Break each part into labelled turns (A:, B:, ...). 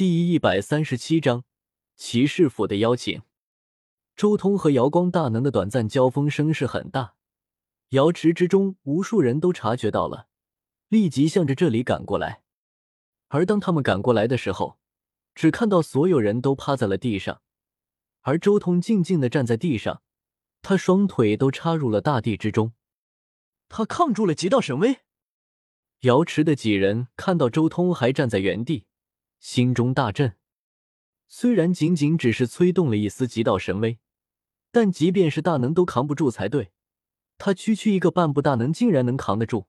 A: 第一百三十七章骑士府的邀请。周通和瑶光大能的短暂交锋声势很大，瑶池之中无数人都察觉到了，立即向着这里赶过来。而当他们赶过来的时候，只看到所有人都趴在了地上，而周通静静的站在地上，他双腿都插入了大地之中。
B: 他抗住了极道神威。
A: 瑶池的几人看到周通还站在原地。心中大震，虽然仅仅只是催动了一丝极道神威，但即便是大能都扛不住才对。他区区一个半步大能，竟然能扛得住。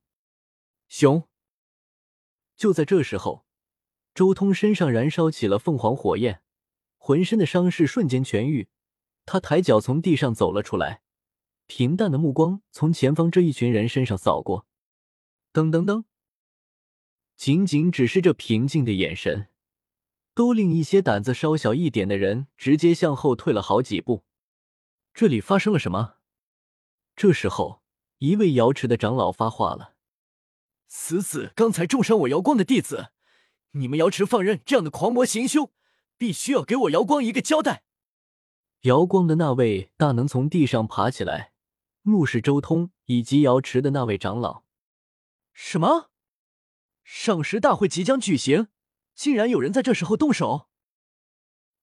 A: 熊！就在这时候，周通身上燃烧起了凤凰火焰，浑身的伤势瞬间痊愈。他抬脚从地上走了出来，平淡的目光从前方这一群人身上扫过，噔噔噔，仅仅只是这平静的眼神。都令一些胆子稍小一点的人直接向后退了好几步。这里发生了什么？这时候，一位瑶池的长老发话了：“
B: 死死刚才重伤我瑶光的弟子，你们瑶池放任这样的狂魔行凶，必须要给我瑶光一个交代。”
A: 瑶光的那位大能从地上爬起来，怒视周通以及瑶池的那位长老：“
B: 什么？上师大会即将举行？”竟然有人在这时候动手，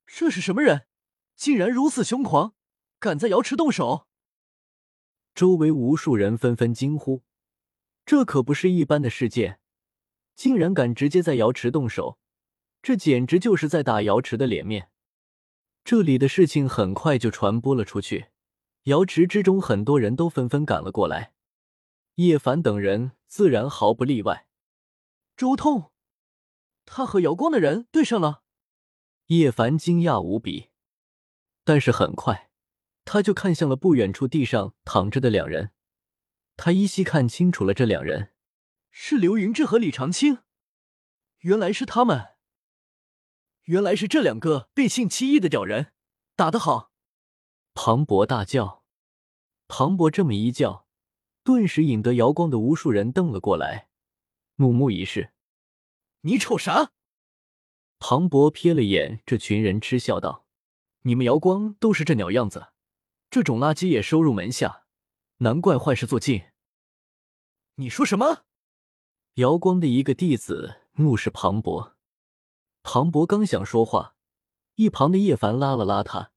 B: 这是什么人？竟然如此凶狂，敢在瑶池动手！
A: 周围无数人纷纷惊呼：“这可不是一般的事件，竟然敢直接在瑶池动手，这简直就是在打瑶池的脸面！”这里的事情很快就传播了出去，瑶池之中很多人都纷纷赶了过来，叶凡等人自然毫不例外。
B: 周通。他和瑶光的人对上了，
A: 叶凡惊讶无比，但是很快他就看向了不远处地上躺着的两人，他依稀看清楚了这两人
B: 是刘云志和李长青，原来是他们，原来是这两个背信弃义的屌人，打得好！
A: 庞博大叫，庞博这么一叫，顿时引得瑶光的无数人瞪了过来，怒目一视。
B: 你瞅啥？
A: 庞博瞥了眼这群人，嗤笑道：“
B: 你们瑶光都是这鸟样子，这种垃圾也收入门下，难怪坏事做尽。”你说什么？
A: 瑶光的一个弟子怒视庞博。庞博刚想说话，一旁的叶凡拉了拉他，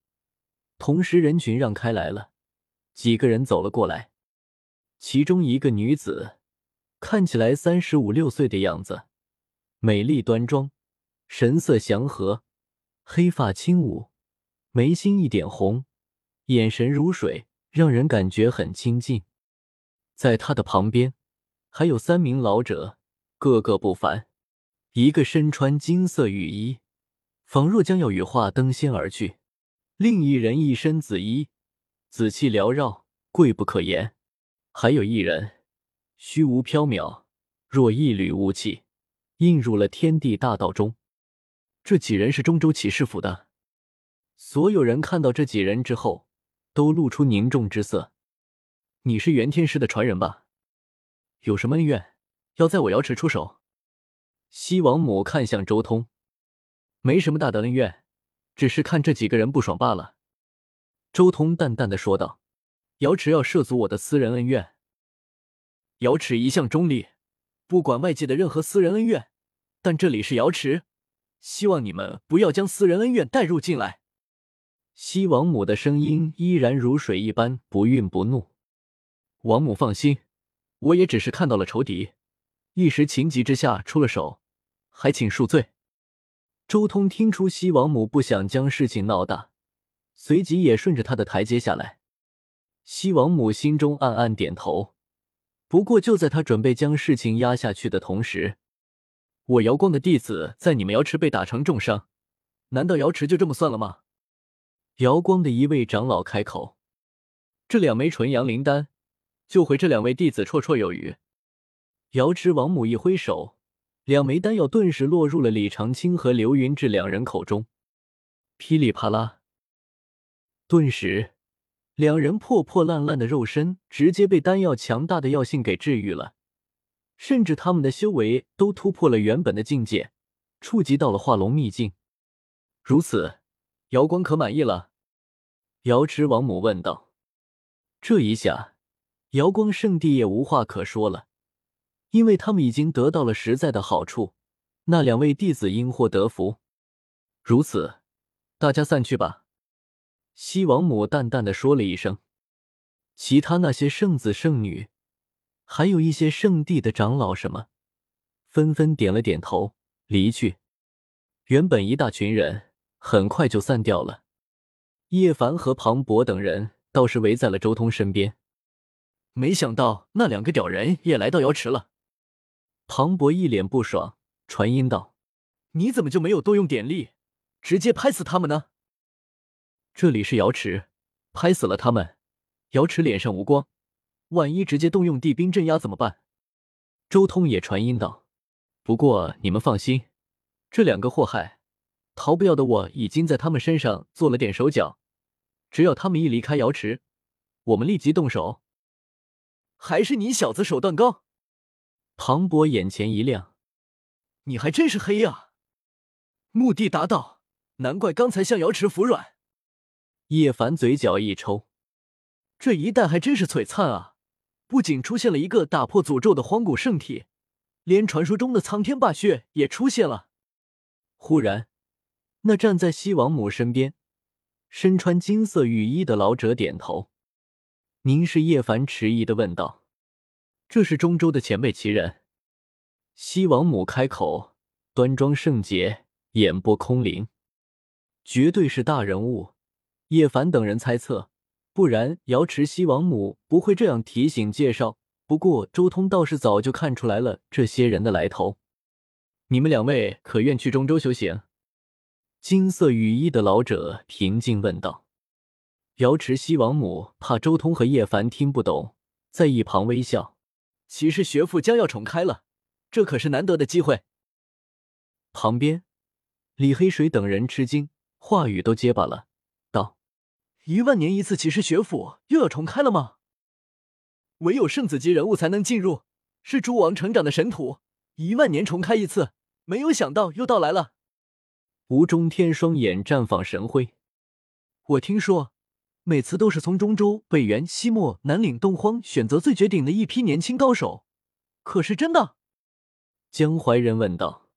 A: 同时人群让开来了，几个人走了过来，其中一个女子看起来三十五六岁的样子。美丽端庄，神色祥和，黑发轻舞，眉心一点红，眼神如水，让人感觉很亲近。在他的旁边，还有三名老者，个个不凡。一个身穿金色雨衣，仿若将要羽化登仙而去；另一人一身紫衣，紫气缭绕，贵不可言；还有一人虚无缥缈，若一缕雾气。映入了天地大道中。这几人是中州骑士府的。所有人看到这几人之后，都露出凝重之色。你是元天师的传人吧？有什么恩怨，要在我瑶池出手？西王母看向周通，没什么大的恩怨，只是看这几个人不爽罢了。周通淡淡的说道：“瑶池要涉足我的私人恩怨。瑶池一向中立，不管外界的任何私人恩怨。”但这里是瑶池，希望你们不要将私人恩怨带入进来。西王母的声音依然如水一般不愠不怒。王母放心，我也只是看到了仇敌，一时情急之下出了手，还请恕罪。周通听出西王母不想将事情闹大，随即也顺着他的台阶下来。西王母心中暗暗点头，不过就在他准备将事情压下去的同时。我瑶光的弟子在你们瑶池被打成重伤，难道瑶池就这么算了吗？瑶光的一位长老开口：“这两枚纯阳灵丹，救回这两位弟子绰绰有余。”瑶池王母一挥手，两枚丹药顿时落入了李长青和刘云志两人口中，噼里啪啦，顿时两人破破烂烂的肉身直接被丹药强大的药性给治愈了。甚至他们的修为都突破了原本的境界，触及到了化龙秘境。如此，瑶光可满意了？瑶池王母问道。这一下，瑶光圣地也无话可说了，因为他们已经得到了实在的好处，那两位弟子因祸得福。如此，大家散去吧。西王母淡淡的说了一声，其他那些圣子圣女，还有一些圣地的长老什么，纷纷点了点头，离去。原本一大群人，很快就散掉了。叶凡和庞博等人。倒是围在了周通身边，
B: 没想到那两个屌人也来到瑶池了。
A: 庞博一脸不爽，传音道：“
B: 你怎么就没有多用点力，直接拍死他们呢？
A: 这里是瑶池，拍死了他们，瑶池脸上无光，万一直接动用地兵镇压怎么办？”周通也传音道：“不过你们放心，这两个祸害，逃不掉的。我已经在他们身上做了点手脚。”只要他们一离开瑶池，我们立即动手。
B: 还是你小子手段高？
A: 庞博眼前一亮，
B: 你还真是黑呀！目的达到，难怪刚才向瑶池服软。
A: 叶凡嘴角一抽，
B: 这一代还真是璀璨啊！不仅出现了一个打破诅咒的荒古圣体，连传说中的苍天霸血也出现了。
A: 忽然，那站在西王母身边。身穿金色雨衣的老者点头，您是叶凡？迟疑的问道。这是中州的前辈奇人。西王母开口，端庄圣洁，眼波空灵，绝对是大人物。叶凡等人猜测，不然瑶池西王母不会这样提醒介绍。不过周通倒是早就看出来了这些人的来头。你们两位可愿去中州修行？金色雨衣的老者平静问道：“瑶池西王母怕周通和叶凡听不懂，在一旁微笑。
B: 其实学府将要重开了，这可是难得的机会。”
A: 旁边，李黑水等人吃惊，话语都结巴了，：“
B: 一万年一次骑士学府又要重开了吗？唯有圣子级人物才能进入，是诸王成长的神土，一万年重开一次，没有想到又到来了。”
A: 吴中天双眼绽放神辉。
B: 我听说，每次都是从中州、北原、西漠、南岭、东荒选择最绝顶的一批年轻高手，可是真的？
A: 江淮人问道。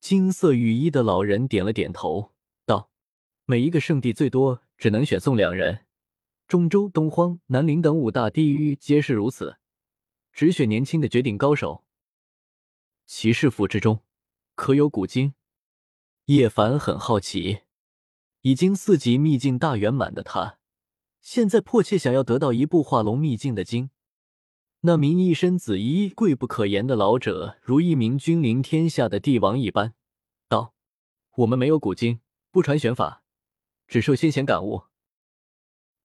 A: 金色雨衣的老人点了点头，道：“每一个圣地最多只能选送两人，中州、东荒、南陵等五大地域皆是如此，只选年轻的绝顶高手。骑士府之中，可有古经？”叶凡很好奇，已经四级秘境大圆满的他，现在迫切想要得到一部化龙秘境的经。那名一身紫衣、贵不可言的老者，如一名君临天下的帝王一般，道：“我们没有古经，不传玄法，只受先贤感悟。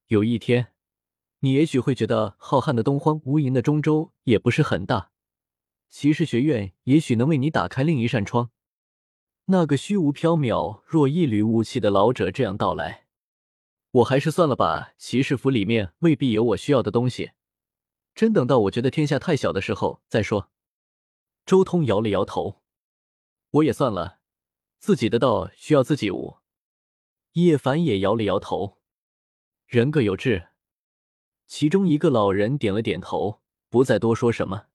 A: 有一天，你也许会觉得浩瀚的东荒、无垠的中州也不是很大，骑士学院也许能为你打开另一扇窗。”那个虚无缥缈、若一缕雾气的老者这样道来，我还是算了吧。骑士府里面未必有我需要的东西，真等到我觉得天下太小的时候再说。周通摇了摇头，我也算了，自己的道需要自己悟。叶凡也摇了摇头，人各有志。其中一个老人点了点头，不再多说什么。